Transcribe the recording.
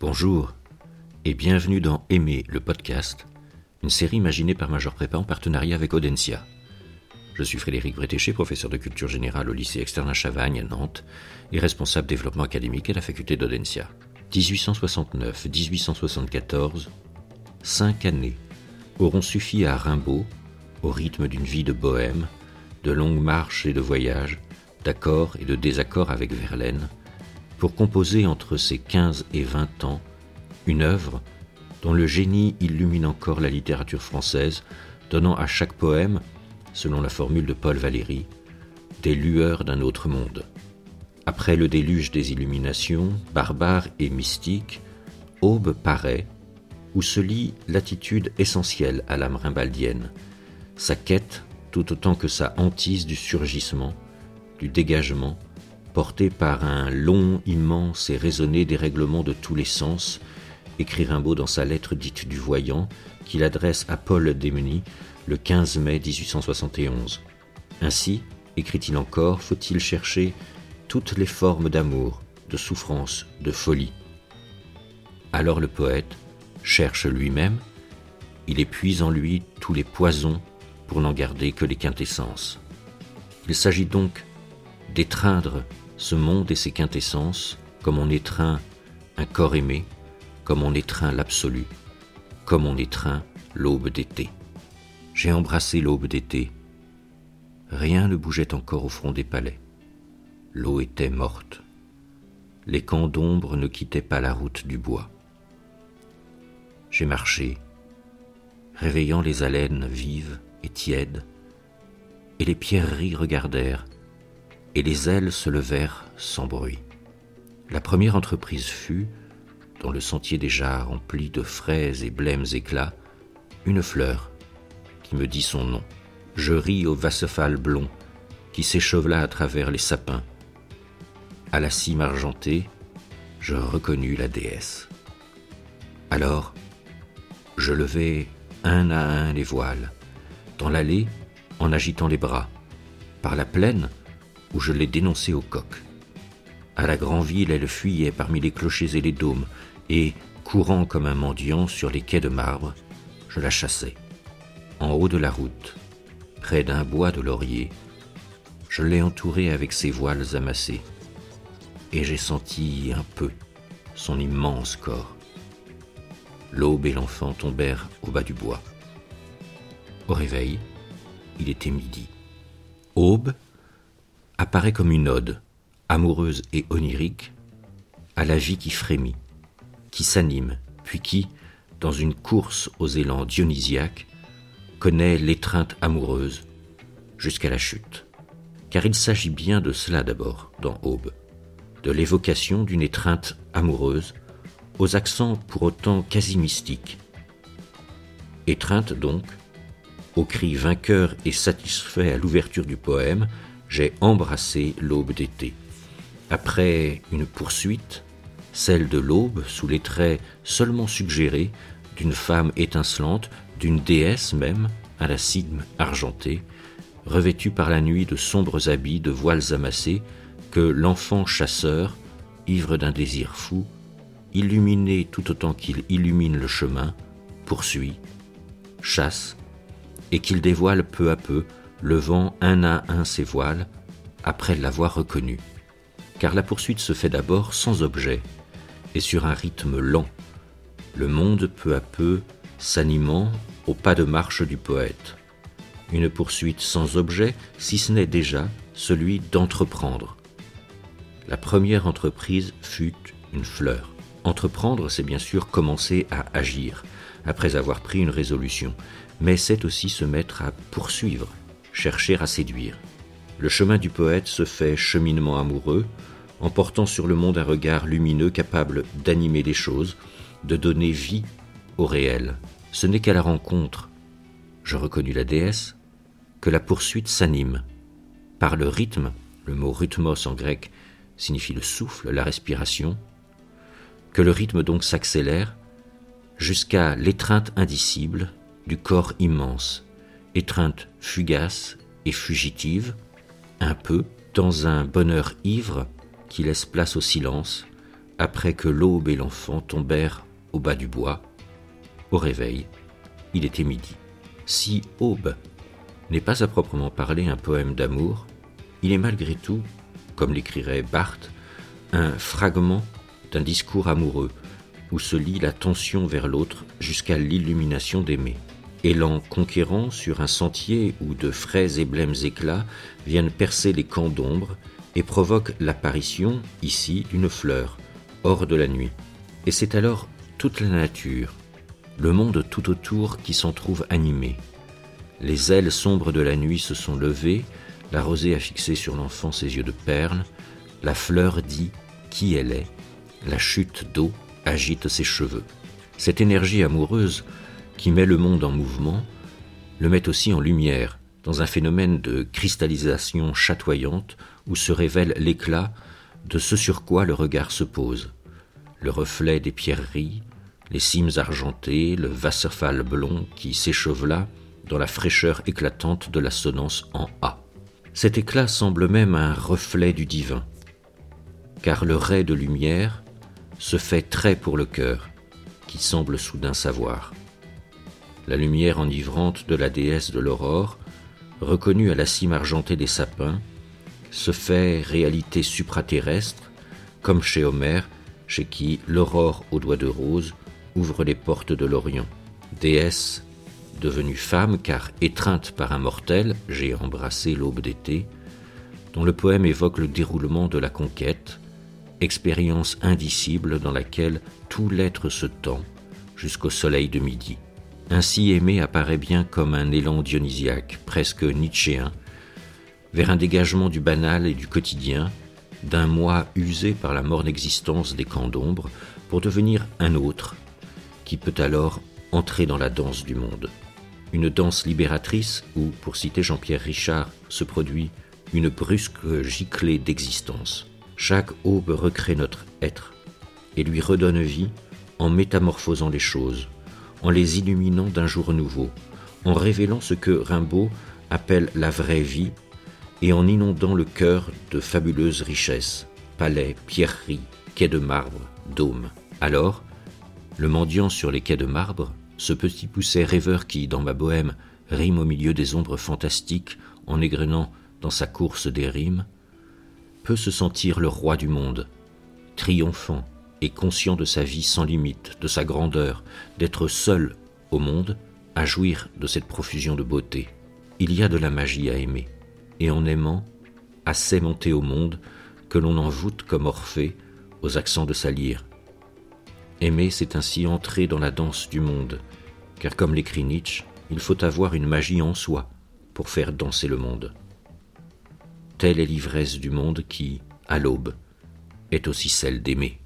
Bonjour et bienvenue dans Aimer le podcast, une série imaginée par Major Prépa en partenariat avec Audencia. Je suis Frédéric Bretéché, professeur de culture générale au lycée externe à Chavagne à Nantes et responsable développement académique à la faculté d'Audencia. 1869-1874, cinq années auront suffi à Rimbaud, au rythme d'une vie de bohème, de longues marches et de voyages, d'accords et de désaccords avec Verlaine, pour composer entre ses 15 et 20 ans une œuvre dont le génie illumine encore la littérature française, donnant à chaque poème, selon la formule de Paul Valéry, des lueurs d'un autre monde. Après le déluge des illuminations, barbare et mystique, aube paraît, où se lie l'attitude essentielle à l'âme rimbaldienne, sa quête tout autant que sa hantise du surgissement, du dégagement, portée par un long, immense et raisonné dérèglement de tous les sens, écrit Rimbaud dans sa lettre dite du voyant, qu'il adresse à Paul Démeny le 15 mai 1871. Ainsi, écrit-il encore, faut-il chercher toutes les formes d'amour, de souffrance, de folie. Alors le poète cherche lui-même, il épuise en lui tous les poisons pour n'en garder que les quintessences. Il s'agit donc d'étreindre ce monde et ses quintessences comme on étreint un corps aimé, comme on étreint l'absolu, comme on étreint l'aube d'été. J'ai embrassé l'aube d'été. Rien ne bougeait encore au front des palais. L'eau était morte. Les camps d'ombre ne quittaient pas la route du bois. J'ai marché, réveillant les haleines vives et tièdes, et les pierreries regardèrent, et les ailes se levèrent sans bruit. La première entreprise fut, dans le sentier déjà rempli de fraises et blêmes éclats, une fleur qui me dit son nom. Je ris au vassephal blond qui s'échevela à travers les sapins à la cime argentée, je reconnus la déesse. Alors, je levai un à un les voiles, dans l'allée en agitant les bras, par la plaine où je les dénonçais au coq. À la grande ville, elle fuyait parmi les clochers et les dômes, et, courant comme un mendiant sur les quais de marbre, je la chassais. En haut de la route, près d'un bois de laurier, je l'ai entourée avec ses voiles amassées et j'ai senti un peu son immense corps. L'aube et l'enfant tombèrent au bas du bois. Au réveil, il était midi. Aube apparaît comme une ode, amoureuse et onirique, à la vie qui frémit, qui s'anime, puis qui, dans une course aux élans dionysiaques, connaît l'étreinte amoureuse jusqu'à la chute. Car il s'agit bien de cela d'abord dans Aube de l'évocation d'une étreinte amoureuse, aux accents pour autant quasi mystiques. Étreinte donc, au cri vainqueur et satisfait à l'ouverture du poème, j'ai embrassé l'aube d'été. Après une poursuite, celle de l'aube sous les traits seulement suggérés d'une femme étincelante, d'une déesse même, à la cime argentée, revêtue par la nuit de sombres habits de voiles amassés, que l'enfant chasseur, ivre d'un désir fou, illuminé tout autant qu'il illumine le chemin, poursuit, chasse, et qu'il dévoile peu à peu, levant un à un ses voiles, après l'avoir reconnu. Car la poursuite se fait d'abord sans objet, et sur un rythme lent, le monde peu à peu s'animant au pas de marche du poète. Une poursuite sans objet, si ce n'est déjà celui d'entreprendre, la première entreprise fut une fleur. Entreprendre, c'est bien sûr commencer à agir, après avoir pris une résolution, mais c'est aussi se mettre à poursuivre, chercher à séduire. Le chemin du poète se fait cheminement amoureux, en portant sur le monde un regard lumineux capable d'animer les choses, de donner vie au réel. Ce n'est qu'à la rencontre, je reconnus la déesse, que la poursuite s'anime. Par le rythme, le mot rythmos en grec signifie le souffle, la respiration, que le rythme donc s'accélère jusqu'à l'étreinte indicible du corps immense, étreinte fugace et fugitive, un peu dans un bonheur ivre qui laisse place au silence, après que l'aube et l'enfant tombèrent au bas du bois, au réveil, il était midi. Si Aube n'est pas à proprement parler un poème d'amour, il est malgré tout, comme l'écrirait Barthes, un fragment d'un discours amoureux où se lie la tension vers l'autre jusqu'à l'illumination d'aimer. Élan conquérant sur un sentier où de frais et blêmes éclats viennent percer les camps d'ombre et provoquent l'apparition, ici, d'une fleur, hors de la nuit. Et c'est alors toute la nature, le monde tout autour qui s'en trouve animé. Les ailes sombres de la nuit se sont levées, la rosée a fixé sur l'enfant ses yeux de perle, la fleur dit qui elle est, la chute d'eau agite ses cheveux. Cette énergie amoureuse qui met le monde en mouvement le met aussi en lumière, dans un phénomène de cristallisation chatoyante où se révèle l'éclat de ce sur quoi le regard se pose. Le reflet des pierreries, les cimes argentées, le Wasserfall blond qui s'échevela dans la fraîcheur éclatante de l'assonance en A. Cet éclat semble même un reflet du divin, car le ray de lumière se fait très pour le cœur, qui semble soudain savoir. La lumière enivrante de la déesse de l'aurore, reconnue à la cime argentée des sapins, se fait réalité supraterrestre, comme chez Homère, chez qui l'aurore aux doigts de rose ouvre les portes de l'Orient. Déesse devenue femme, car étreinte par un mortel, j'ai embrassé l'aube d'été, dont le poème évoque le déroulement de la conquête, expérience indicible dans laquelle tout l'être se tend jusqu'au soleil de midi. Ainsi aimé apparaît bien comme un élan dionysiaque, presque nietzschéen, vers un dégagement du banal et du quotidien, d'un moi usé par la morne existence des camps d'ombre, pour devenir un autre, qui peut alors entrer dans la danse du monde. Une danse libératrice où, pour citer Jean-Pierre Richard, se produit une brusque giclée d'existence. Chaque aube recrée notre être et lui redonne vie en métamorphosant les choses, en les illuminant d'un jour nouveau, en révélant ce que Rimbaud appelle la vraie vie et en inondant le cœur de fabuleuses richesses, palais, pierreries, quais de marbre, dômes. Alors, le mendiant sur les quais de marbre, ce petit pousset rêveur qui, dans ma bohème, rime au milieu des ombres fantastiques en égrenant dans sa course des rimes, peut se sentir le roi du monde, triomphant et conscient de sa vie sans limite, de sa grandeur, d'être seul au monde à jouir de cette profusion de beauté. Il y a de la magie à aimer, et en aimant, assez monter au monde que l'on envoûte comme Orphée aux accents de sa lyre, Aimer, c'est ainsi entrer dans la danse du monde, car comme l'écrit Nietzsche, il faut avoir une magie en soi pour faire danser le monde. Telle est l'ivresse du monde qui, à l'aube, est aussi celle d'aimer.